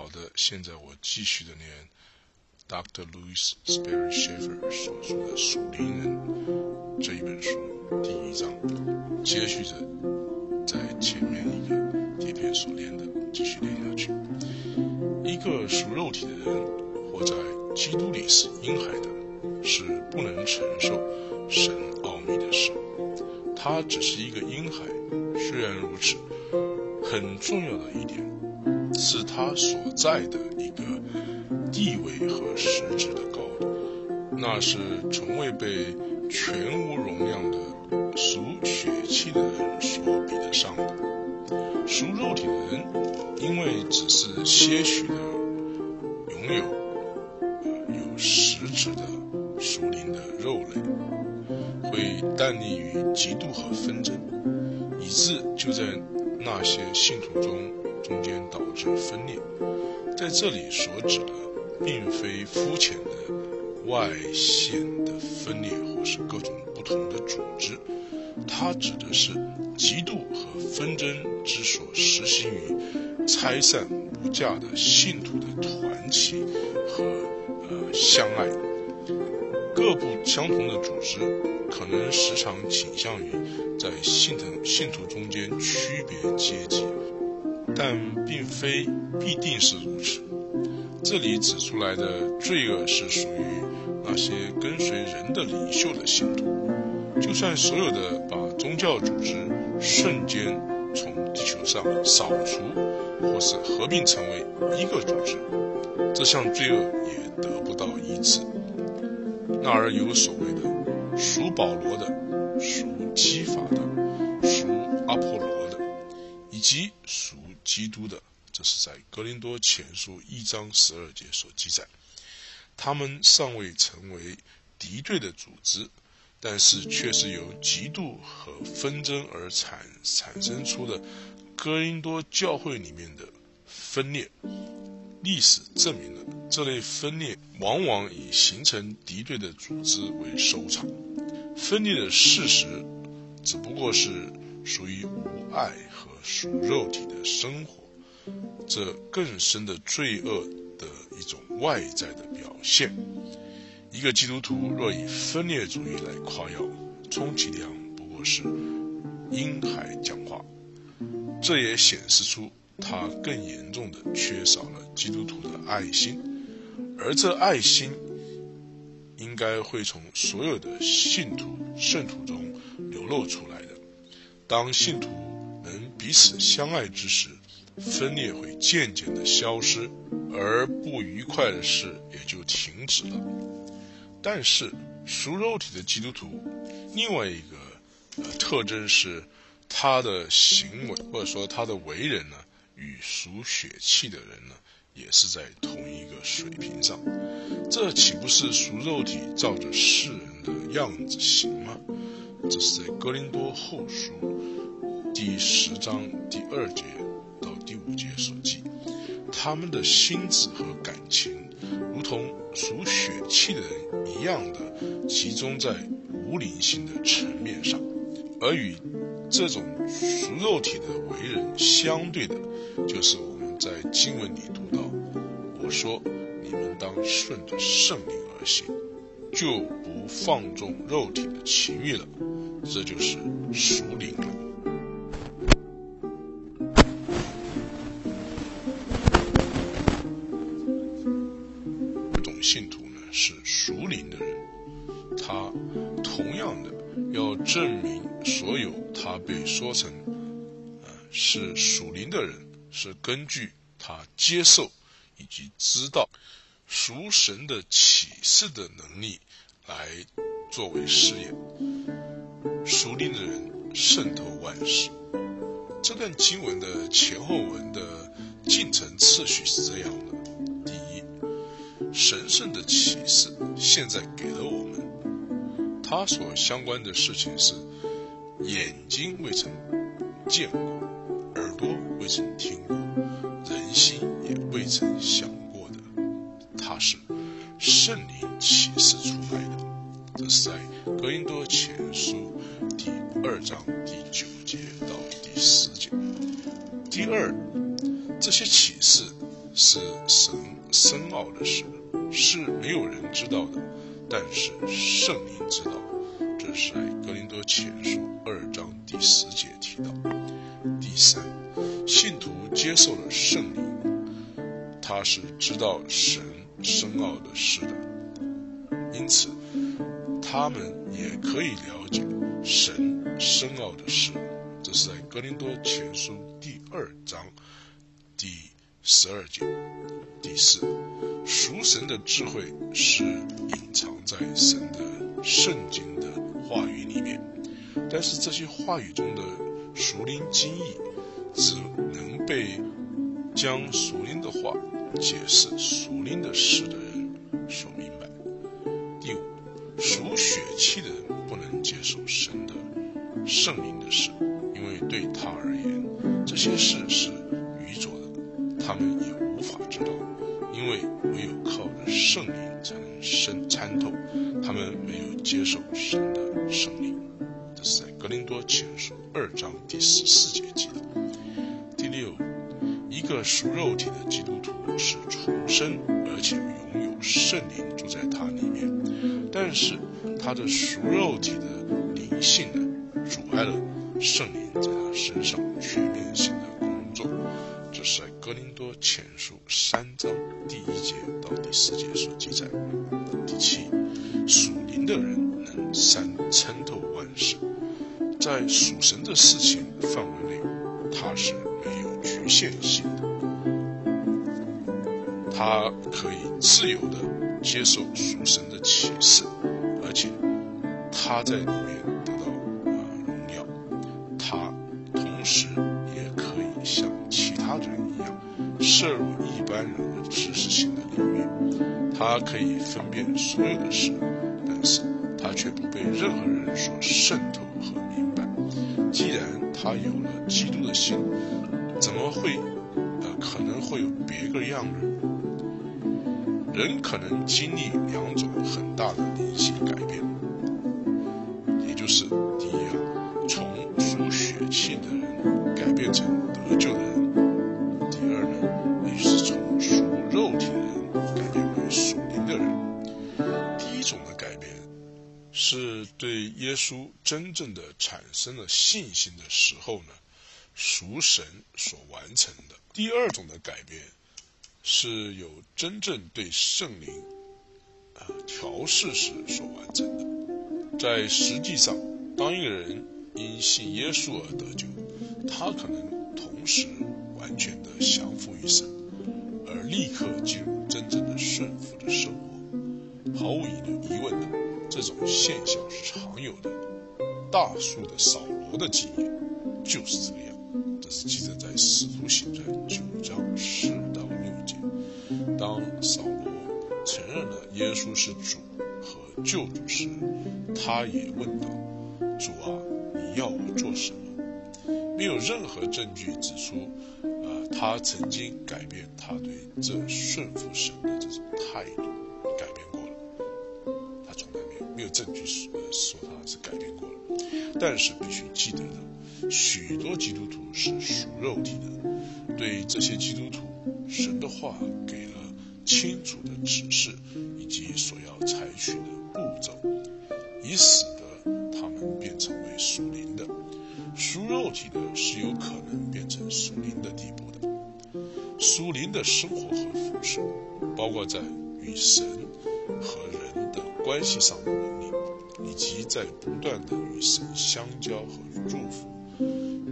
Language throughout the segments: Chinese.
好的，现在我继续的念 Dr. Louis Sperry Schaeffer 所说的《属灵人》这一本书第一章，接续着在前面一个贴片所念的，继续念下去。一个属肉体的人，活在基督里是婴孩的，是不能承受神奥秘的事。他只是一个婴孩，虽然如此，很重要的一点是他所在的一个地位和实质的高度，那是从未被全无容量的属血气的人所比得上的。属肉体的人，因为只是些许的拥有有实质的属灵的肉类。会淡立于嫉妒和纷争，以致就在那些信徒中中间导致分裂。在这里所指的，并非肤浅的外显的分裂，或是各种不同的组织，它指的是嫉妒和纷争之所实行于拆散无价的信徒的团契和呃相爱。各不相同的组织可能时常倾向于在信徒信徒中间区别阶级，但并非必定是如此。这里指出来的罪恶是属于那些跟随人的领袖的信徒。就算所有的把宗教组织瞬间从地球上扫除，或是合并成为一个组织，这项罪恶也得不到医治。那儿有所谓的属保罗的、属基法的、属阿波罗的，以及属基督的。这是在格林多前书一章十二节所记载。他们尚未成为敌对的组织，但是却是由嫉妒和纷争而产产生出的格林多教会里面的分裂。历史证明了这类分裂往往以形成敌对的组织为收场。分裂的事实只不过是属于无爱和属肉体的生活，这更深的罪恶的一种外在的表现。一个基督徒若以分裂主义来夸耀，充其量不过是婴孩讲话。这也显示出。他更严重的缺少了基督徒的爱心，而这爱心应该会从所有的信徒圣徒中流露出来。当信徒能彼此相爱之时，分裂会渐渐的消失，而不愉快的事也就停止了。但是属肉体的基督徒，另外一个呃特征是他的行为或者说他的为人呢。与属血气的人呢，也是在同一个水平上，这岂不是属肉体照着世人的样子行吗？这是在哥林多后书第十章第二节到第五节所记。他们的心智和感情，如同属血气的人一样的集中在无灵性的层面上，而与这种属肉体的为人相对的。就是我们在经文里读到，我说你们当顺着圣灵而行，就不放纵肉体的情欲了，这就是属灵了。这种信徒呢是属灵的人，他同样的要证明所有他被说成，呃是属灵的人。是根据他接受以及知道属神的启示的能力来作为试验。属灵的人渗透万事。这段经文的前后文的进程次序是这样的：第一，神圣的启示现在给了我们，他所相关的事情是眼睛未曾见过，耳朵未曾听过，人。心也未曾想他，是圣灵启示出来的。这是在格林多前书第二章第九节到第十节。第二，这些启示是神深奥的事，是没有人知道的，但是圣灵知道。这是在格林多前书二章第十节提到。第三，信徒接受了圣灵，他是知道神深奥的事的，因此他们也可以了解神深奥的事。这是在格林多前书第二章第十二节。第四，属神的智慧是隐藏在神的圣经的话语里面，但是这些话语中的熟灵经义，只能被将熟灵的话解释属灵的事的人所明白。第五，属血气的人不能接受神的圣灵的事。因为对他而言，这些事是愚拙的，他们也无法知道，因为唯有靠着圣灵才能深参透。他们没有接受神的圣灵。这是在格林多前书二章第十四节记的。一个属肉体的基督徒是重生，而且拥有圣灵住在他里面，但是他的属肉体的灵性呢，阻碍了。圣灵在他身上全面性的工作，这是在哥林多前书三章第一节到第四节所记载。第七，属灵的人能参参透万事，在属神的事情范围内，他是局限性的，他可以自由的接受属神的启示，而且他在里面得到啊荣耀。他同。时也可以像其他人一样摄入一般人的知识性的领域，他可以分辨所有的事，但是他却不被任何人所渗透和明白。既然他有了，会呃可能会有别个样的？人可能经历两种很大的灵性改变，也就是第一啊，从属血气的人改。变成得救的人。第二呢，也就是从属肉体的人改变为属灵的人。第一种的改变，是对耶稣真正的产生了信心的时候呢，属神所完成的。第二种的改变，是有真正对圣灵啊调试时所完成的。在实际上，当一个人因信耶稣而得救。他可能同时完全的降服于神，而立刻进入真正的顺服的生活。毫无疑问的，这种现象是常有的。大数的扫罗的经验就是这个样。是记载在《使徒行传》九章四到六节。当扫罗承认了耶稣是主和救主时，他也问道：“主啊，你要我做什么？”没有任何证据指出，呃，他曾经改变他对这顺服神的这种态度，改变过了。他从来没有没有证据说说他是改变过了。但是必须记得的，许多基督徒是属肉体的，对这些基督徒，神的话给了清楚的指示以及所要采取的步骤，以使得他们变成为属灵的。属肉体的是有可能变成属灵的地步的。属灵的生活和服饰，包括在与神和人的关系上的能力，以及在不断的与神相交和祝福，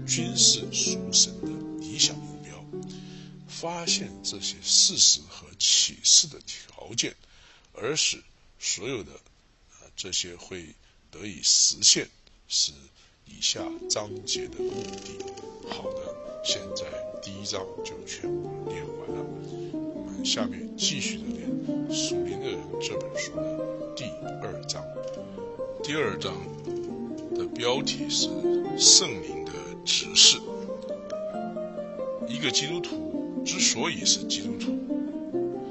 均是属神的理想目标。发现这些事实和启示的条件，而使所有的啊这些会得以实现，是。以下章节的目的，好的，现在第一章就全部念完了。我们下面继续的念《属灵的人》这本书的第二章。第二章的标题是“圣灵的指示”。一个基督徒之所以是基督徒，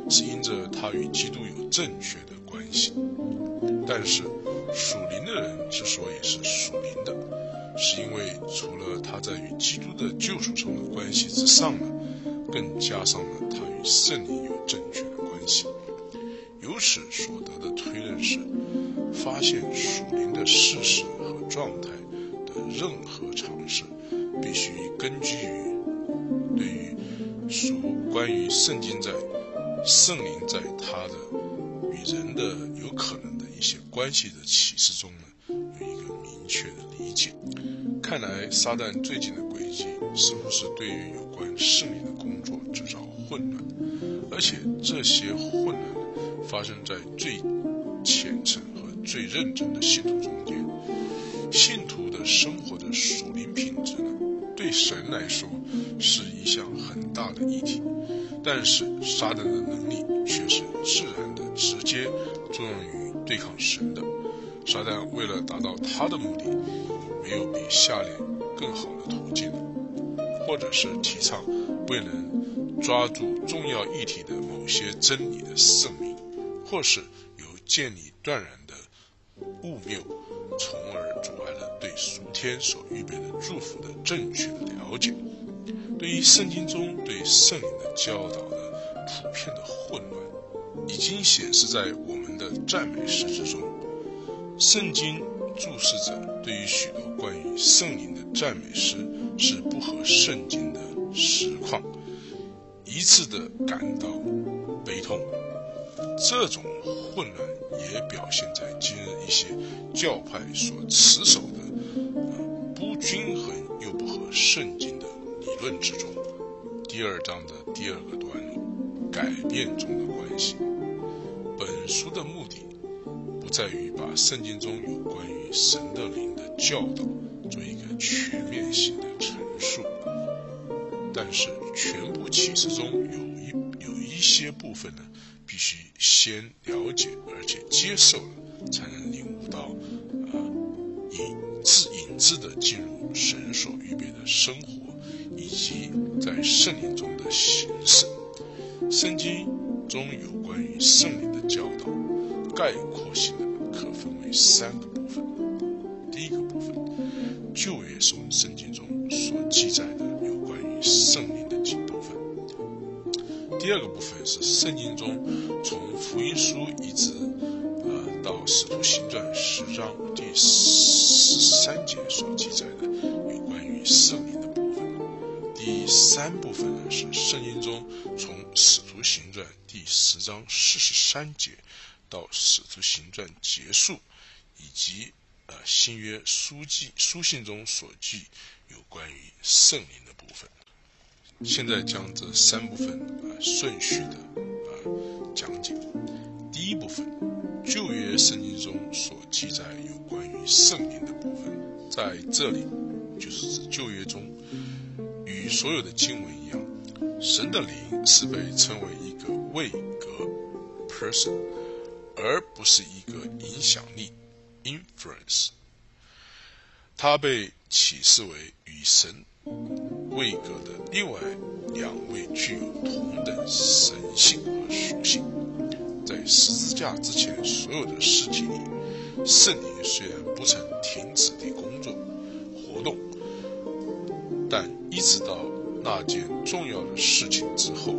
是因着他与基督有正确的关系。但是属灵的人之所以是属灵的，是因为除了他在与基督的救赎中的关系之上呢，更加上了他与圣灵有正确的关系。由此所得的推论是，发现属灵的事实和状态的任何尝试，必须根据对于属关于圣经在圣灵在他的与人的有可能的一些关系的启示中呢，有一个明确的理解。看来撒旦最近的轨迹似乎是对于有关圣灵的工作制造混乱，而且这些混乱发生在最虔诚和最认真的信徒中间。信徒的生活的属灵品质呢，对神来说是一项很大的议题，但是撒旦的能力却是自然的直接作用于对抗神的。撒旦为了达到他的目的。没有比下列更好的途径，或者是提倡未能抓住重要议题的某些真理的圣明，或是有建立断然的误谬，天所预备的祝福的正确的了解。对于圣经中对圣灵的教导的普遍的混乱，已经显示在我们的赞美诗之中。圣经。注释者对于许多关于圣灵的赞美诗是不合圣经的实况，一致的感到悲痛。这种混乱也表现在今日一些教派所持守的不均衡又不合圣经的理论之中。第二章的第二个段落，改变中的关系。本书的目的。不在于把圣经中有关于神的灵的教导做一个全面性的陈述，但是全部启示中有一有一些部分呢，必须先了解而且接受了，才能领悟到，自，引自的进入神所预备的生活，以及在圣灵中的形式。圣经中有关于圣灵的教导。概括性的可分为三个部分。第一个部分，旧约圣圣经中所记载的有关于圣灵的几部分；第二个部分是圣经中从福音书一直到使徒行传十章第十三节所记载的有关于圣灵的部分；第三部分呢是圣经中从使徒行传第十章四十三节。到《使徒行传》结束，以及呃新约书记书信中所记有关于圣灵的部分，现在将这三部分啊顺序的啊讲解。第一部分，旧约圣经中所记载有关于圣灵的部分，在这里就是指旧约中与所有的经文一样，神的灵是被称为一个位格 person。而不是一个影响力 （influence）。它被启示为与神位格的另外两位具有同等神性和属性。在十字架之前所有的事情里，圣灵虽然不曾停止的工作活动，但一直到那件重要的事情之后，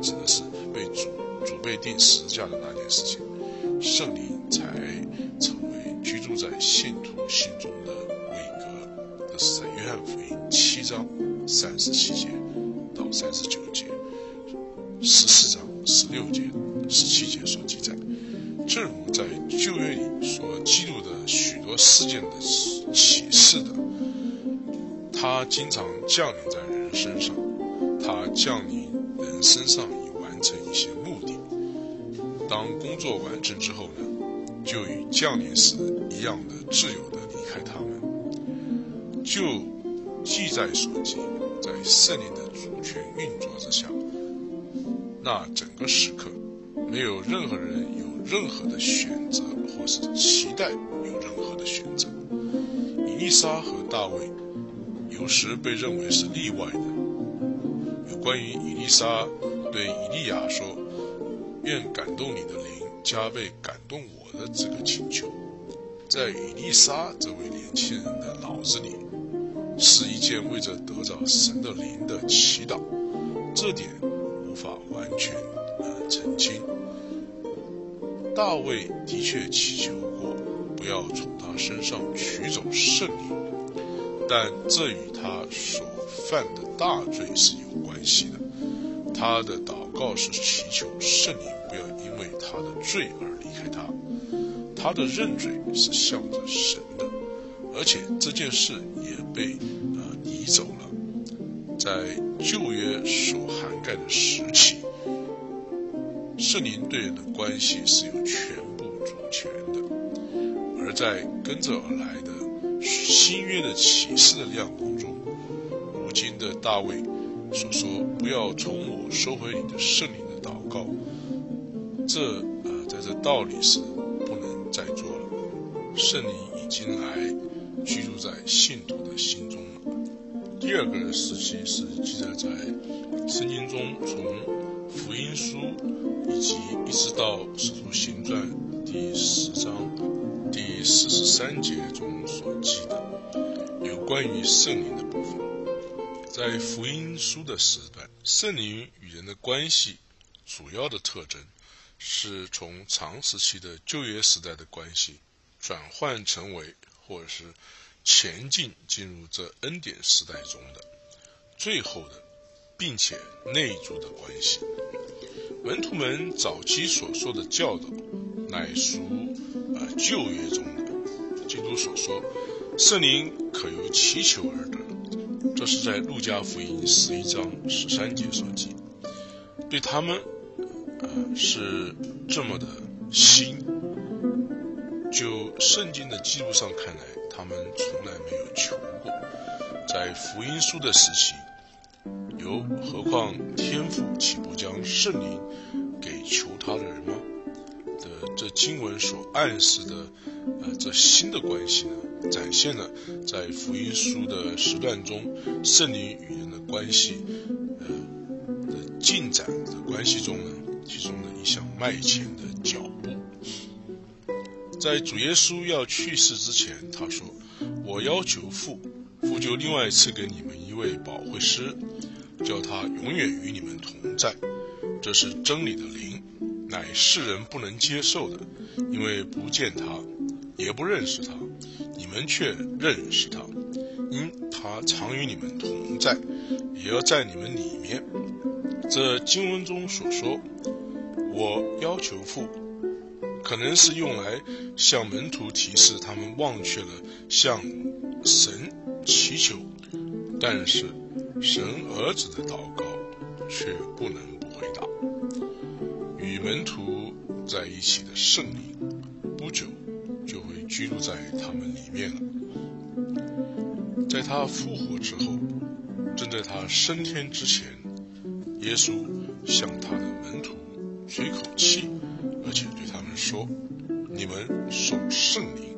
指的是被主主被定十字架的那件事情。圣灵才成为居住在信徒心中的伟格，这是在约翰福音七章三十七节到三十九节、十四章十六节、十七节所记载。正如在旧约里所记录的许多事件的启示的，他经常降临在人身上，他降临人身上以完成一些目的。当工作完成之后呢，就与降临时一样的自由的离开他们。就记载所记，在圣灵的主权运作之下，那整个时刻，没有任何人有任何的选择，或是期待有任何的选择。伊丽莎和大卫有时被认为是例外的。有关于伊丽莎对以利亚说。愿感动你的灵加倍感动我的这个请求，在伊丽莎这位年轻人的脑子里，是一件为着得着神的灵的祈祷。这点无法完完全呃澄清。大卫的确祈求过不要从他身上取走圣灵，但这与他所犯的大罪是有关系的。他的祷告是祈求圣灵不要因为他的罪而离开他，他的认罪是向着神的，而且这件事也被呃移走了。在旧约所涵盖的时期。圣灵对人的关系是有全部主权的，而在跟着而来的新约的启示的亮光中，如今的大卫所说“不要从我收回你的圣灵”的祷告，这呃，在这道理是不能再做了。圣灵已经来居住在信徒的心中了。第二个时期是记载在圣经中，从福音书。以及一直到《使徒行传》第十章第四十三节中所记的有关于圣灵的部分，在福音书的时代，圣灵与人的关系主要的特征是从长时期的旧约时代的关系转换成为，或者是前进进入这恩典时代中的最后的，并且内住的关系。门徒们早期所说的教导，乃属呃旧约中的。基督所说，圣灵可由祈求而得，这是在路加福音十一章十三节所记。对他们，呃是这么的新。就圣经的记录上看来，他们从来没有求过。在福音书的时期。有何况天父岂不将圣灵给求他的人吗？的这经文所暗示的，呃，这新的关系呢，展现了在福音书的时段中，圣灵与人的关系，呃的进展的关系中呢，其中的一项迈前的脚步。在主耶稣要去世之前，他说：“我要求父，父就另外赐给你们一位保惠师。”叫他永远与你们同在，这是真理的灵，乃世人不能接受的，因为不见他，也不认识他，你们却认识他，因他常与你们同在，也要在你们里面。这经文中所说，我要求父，可能是用来向门徒提示他们忘却了向神祈求，但是。神儿子的祷告却不能不回答。与门徒在一起的圣灵，不久就会居住在他们里面了。在他复活之后，正在他升天之前，耶稣向他的门徒吹口气，而且对他们说：“你们受圣灵。”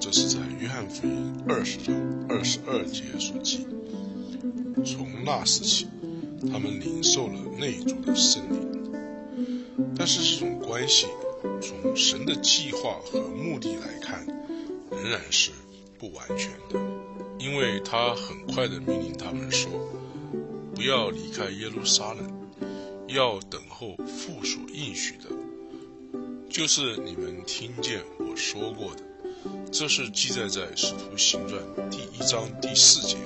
这是在约翰福音二十章二十二节所记。从那时起，他们领受了内主的圣灵。但是这种关系，从神的计划和目的来看，仍然是不完全的，因为他很快的命令他们说：“不要离开耶路撒冷，要等候父所应许的，就是你们听见我说过的。”这是记载在《使徒行传》第一章第四节。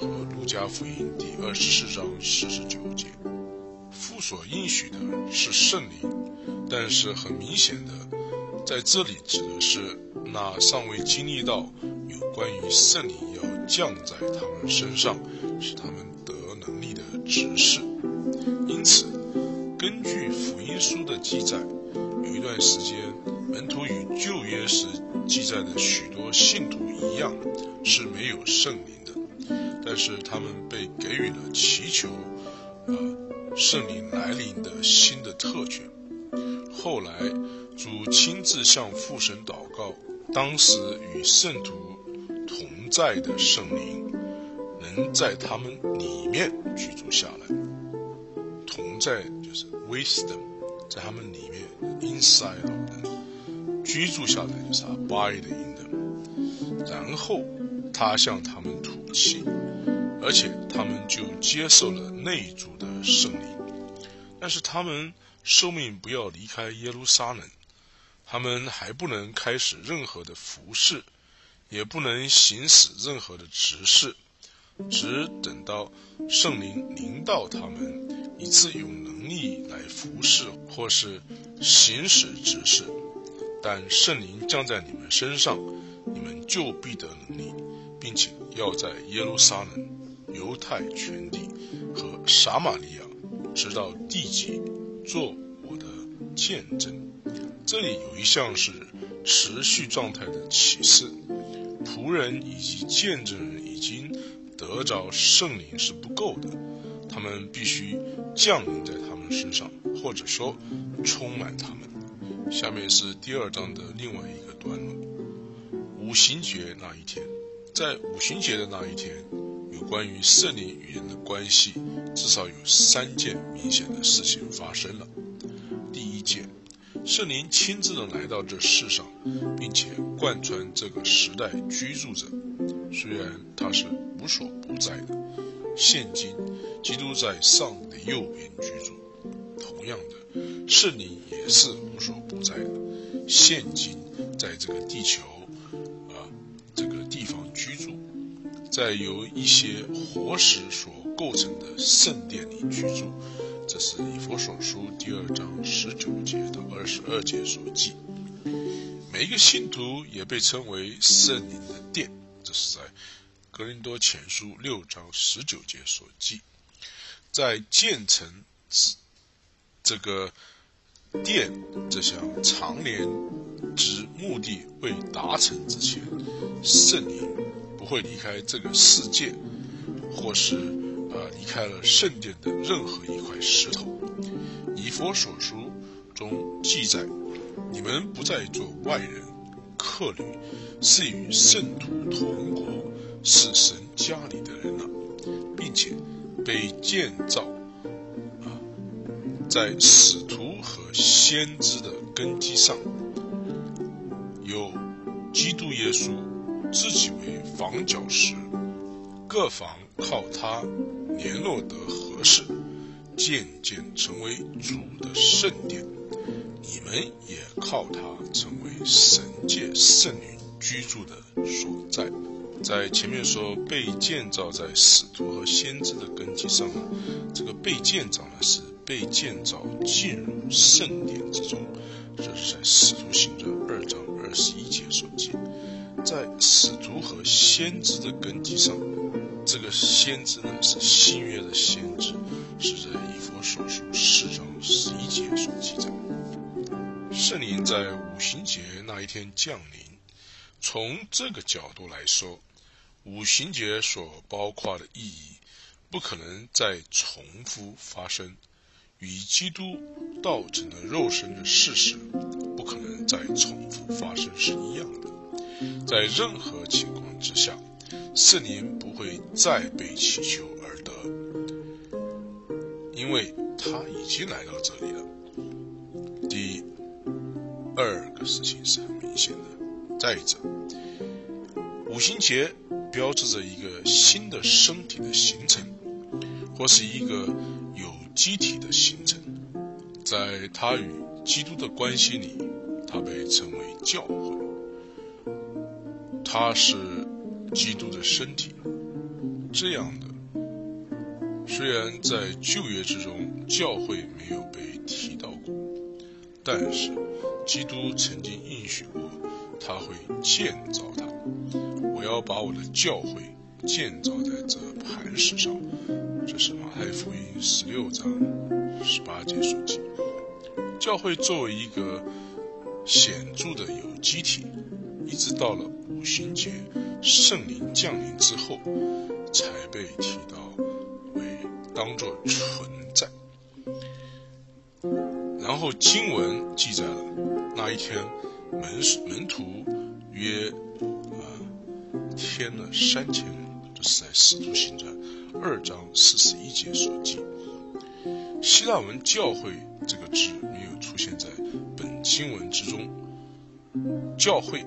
和路加福音第二十四章四十九节，父所应许的是圣灵，但是很明显的，在这里指的是那尚未经历到有关于圣灵要降在他们身上，使他们得能力的指示。因此，根据福音书的记载，有一段时间，门徒与旧约时记载的许多信徒一样，是没有圣灵。但是他们被给予了祈求，呃，圣灵来临的新的特权。后来主亲自向父神祷告，当时与圣徒同在的圣灵，能在他们里面居住下来。同在就是 wisdom，在他们里面 inside of 居住下来就是 abide in them。然后他向他们吐气。而且他们就接受了内主的圣灵，但是他们受命不要离开耶路撒冷，他们还不能开始任何的服饰，也不能行使任何的执事，只等到圣灵临到他们，以致有能力来服侍或是行使执事。但圣灵降在你们身上，你们就必得能力，并且要在耶路撒冷、犹太全地和撒玛利亚，直到地极，做我的见证。这里有一项是持续状态的启示：仆人以及见证人已经得着圣灵是不够的，他们必须降临在他们身上，或者说充满他们。下面是第二章的另外一个段落。五行节那一天，在五行节的那一天，有关于圣灵与人的关系，至少有三件明显的事情发生了。第一件，圣灵亲自的来到这世上，并且贯穿这个时代居住着。虽然他是无所不在的，现今基督在上帝的右边居住。同样的，圣灵也是无所不在的，现今在这个地球在由一些活石所构成的圣殿里居住。这是以佛所书第二章十九节到二十二节所记。每一个信徒也被称为圣灵的殿，这是在格林多前书六章十九节所记。在建成之。这个殿这项长年之目的未达成之前，圣灵不会离开这个世界，或是呃离开了圣殿的任何一块石头。以佛所书中记载，你们不再做外人、客旅，是与圣徒同国，是神家里的人了，并且被建造。啊在使徒和先知的根基上，有基督耶稣自己为房角石，各房靠他联络得合适，渐渐成为主的圣殿。你们也靠他成为神界圣女居住的所在。在前面说被建造在使徒和先知的根基上呢，这个被建造呢是。被建造进入圣殿之中，这是在《使徒行传》二章二十一节所记。在使徒和先知的根基上，这个先知呢是新约的先知，是在以佛所书四章十一节所记载。圣灵在五行节那一天降临，从这个角度来说，五行节所包括的意义不可能再重复发生。与基督道成了肉身的事实不可能再重复发生是一样的。在任何情况之下，圣灵不会再被祈求而得，因为他已经来到这里了。第二个事情是很明显的。再者，五行节标志着一个新的身体的形成，或是一个有。机体的形成，在他与基督的关系里，他被称为教会。他是基督的身体。这样的，虽然在旧约之中教会没有被提到过，但是基督曾经应许过，他会建造它。我要把我的教会建造在这磐石上。这是马太福音十六章十八节所记。教会作为一个显著的有机体，一直到了五旬节圣灵降临之后，才被提到为当作存在。然后经文记载了那一天门门徒约啊添了三千人，这是在使徒行传。二章四十一节所记，希腊文“教会”这个字没有出现在本经文之中。教会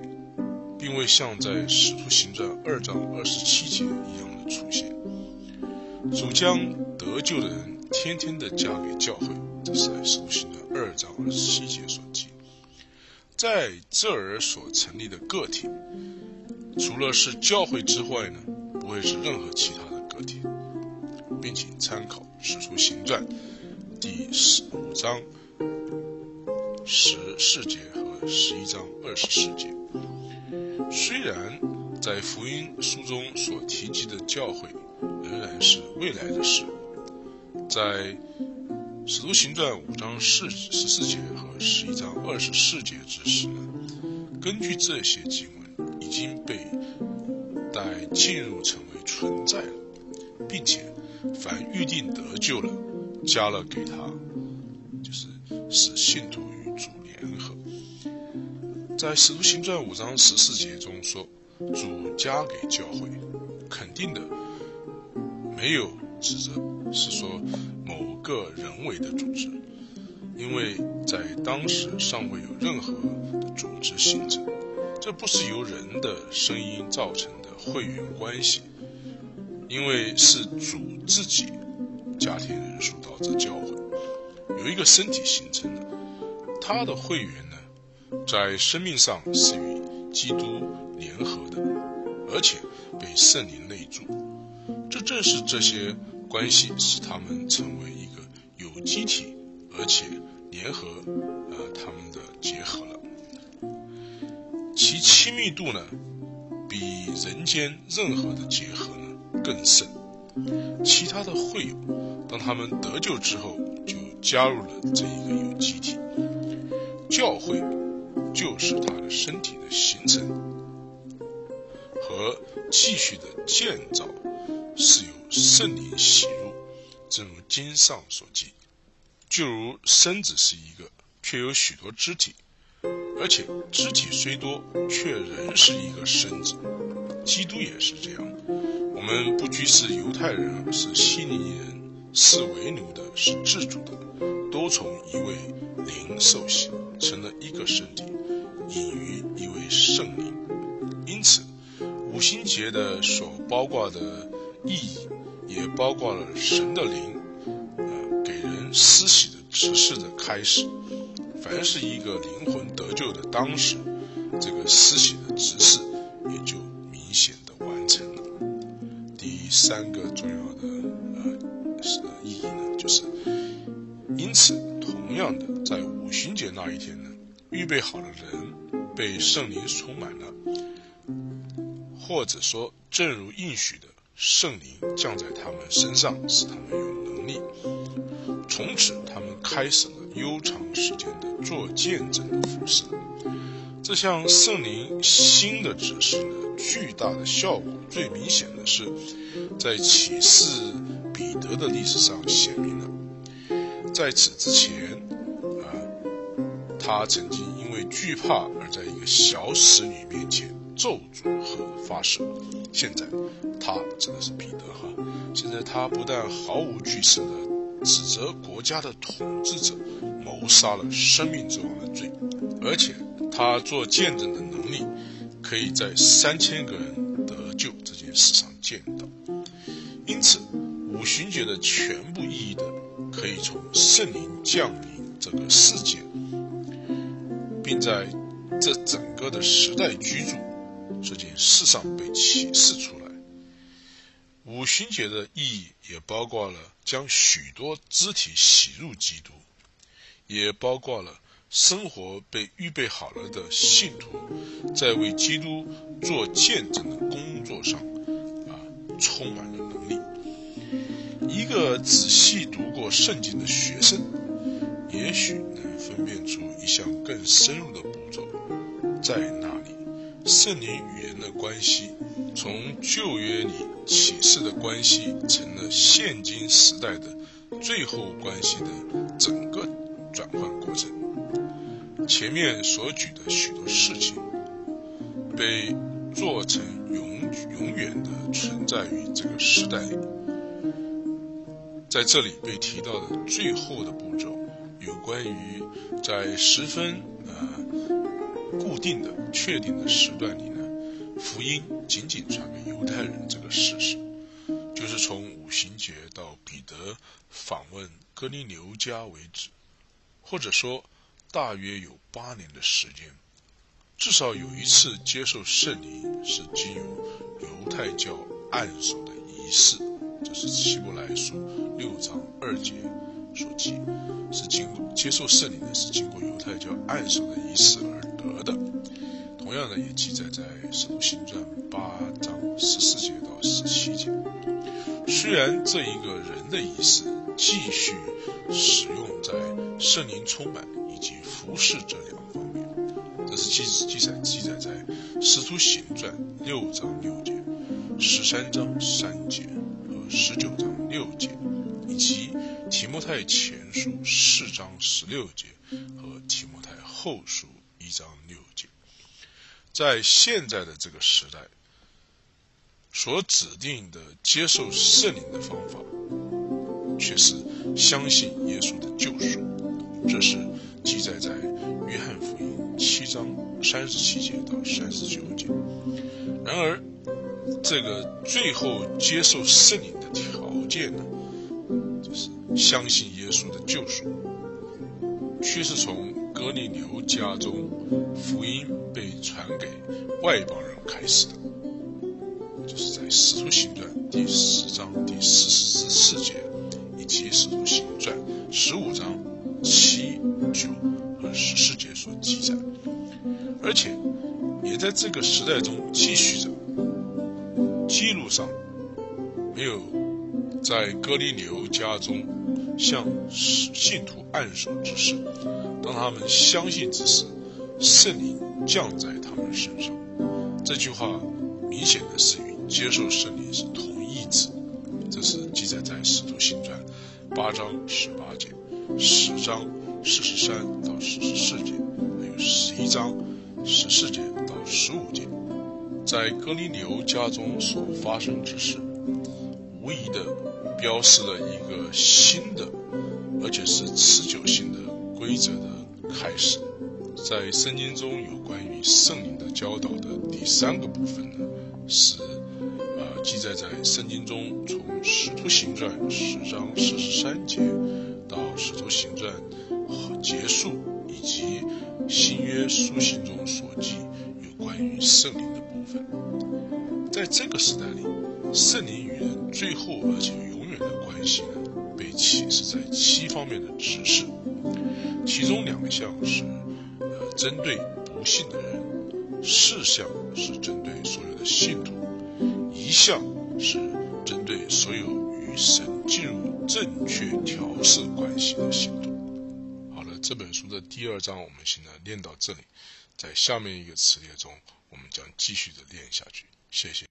并未像在《使徒行传》二章二十七节一样的出现。主将得救的人天天的加给教会，这是在《使徒行传》二章二十七节所记。在这儿所成立的个体，除了是教会之外呢，不会是任何其他的个体，并且参考《使徒行传》第十五章十四节和十一章二十四节。虽然在福音书中所提及的教会仍然是未来的事，在《使徒行传》五章四十四节和十一章二十四节之时呢，根据这些经文已经被带进入成为存在了，并且凡预定得救了，加了给他，就是使信徒与。在《使徒行传》五章十四节中说：“主加给教会，肯定的，没有指责是说某个人为的组织，因为在当时尚未有任何的组织形成，这不是由人的声音造成的会员关系，因为是主自己加添人数到这教会，有一个身体形成的，他的会员呢？”在生命上是与基督联合的，而且被圣灵内住。这正是这些关系使他们成为一个有机体，而且联合，呃，他们的结合了。其亲密度呢，比人间任何的结合呢更甚。其他的会友，当他们得救之后，就加入了这一个有机体，教会。就是他的身体的形成和继续的建造，是由圣灵喜入，正如经上所记。就如身子是一个，却有许多肢体，而且肢体虽多，却仍是一个身子。基督也是这样。我们不拘是犹太人，是希利尼人，是为奴的，是自主的，都从一位灵受洗，成了一个身体。隐于一位圣灵，因此五星节的所包括的意义，也包括了神的灵，呃，给人施洗的指示的开始。凡是一个灵魂得救的当时，这个施洗的指示也就明显的完成了。第三个重要的呃呃意义呢，就是因此，同样的，在五旬节那一天呢。预备好的人被圣灵充满了，或者说，正如应许的，圣灵降在他们身上，使他们有能力。从此，他们开始了悠长时间的做见证的服饰。这项圣灵新的指示呢，巨大的效果最明显的是，在启示彼得的历史上显明了。在此之前。啊他曾经因为惧怕而在一个小使女面前咒诅和发誓。现在，他指的是彼得哈。现在他不但毫无惧色的指责国家的统治者谋杀了生命之王的罪，而且他做见证的能力，可以在三千个人得救这件事上见到。因此，五旬节的全部意义的，可以从圣灵降临这个世界。并在这整个的时代居住这件事上被启示出来。五旬节的意义也包括了将许多肢体洗入基督，也包括了生活被预备好了的信徒，在为基督做见证的工作上，啊，充满了能力。一个仔细读过圣经的学生，也许能分辨出。一项更深入的步骤，在那里，圣灵与人的关系，从旧约里启示的关系，成了现今时代的最后关系的整个转换过程。前面所举的许多事情，被做成永永远的存在于这个时代里，在这里被提到的最后的步骤。有关于在十分呃固定的、确定的时段里呢，福音仅仅传给犹太人这个事实，就是从五旬节到彼得访问哥尼流家为止，或者说大约有八年的时间。至少有一次接受圣灵是经由犹太教按手的仪式，这是希伯来书六章二节所记，是经过接受圣灵的是经过犹太教按手的仪式而得的。同样的也记载在使徒行传八章十四节到十七节。虽然这一个人的仪式继续使用在圣灵充满以及服侍这两个方面，这是记记载记载在使徒行传六章六节、十三章三节十九章六节，以及提摩太前书四章十六节和提摩太后书一章六节。在现在的这个时代。所指定的接受圣灵的方法，却是相信耶稣的救赎。这是记载在约翰福音七章三十七节到三十九节。然而，这个最后接受圣灵的条件呢，就是相信耶稣的救赎，却是从格里牛家中福音被传给外邦人开始的。就是在《使徒行传》第十章第四十四节，以及《使徒行传》十五章七、九和十四节所记载，而且也在这个时代中继续着。记录上没有在哥尼流家中向信徒按手之事，当他们相信之时，圣灵降在他们身上。这句话明显的是与。接受圣灵是同义词，这是记载在《使徒行传》八章十八节、十章四十三到四十四节，还有十一章十四节到十五节，在哥尼流家中所发生之事，无疑的标示了一个新的，而且是持久性的规则的开始。在圣经中有关于圣灵的教导的第三个部分呢，是呃。记载在圣经中，从《使徒行传》十章四十三节到《使徒行传》结束，以及新约书信中所记有关于圣灵的部分。在这个时代里，圣灵与人最后而且永远的关系呢，被启示在七方面的指示，其中两项是呃针对不信的人，四项是针对所有的信徒。一项是针对所有与神进入正确调试关系的信徒。好了，这本书的第二章我们现在练到这里，在下面一个词列中，我们将继续的练下去。谢谢。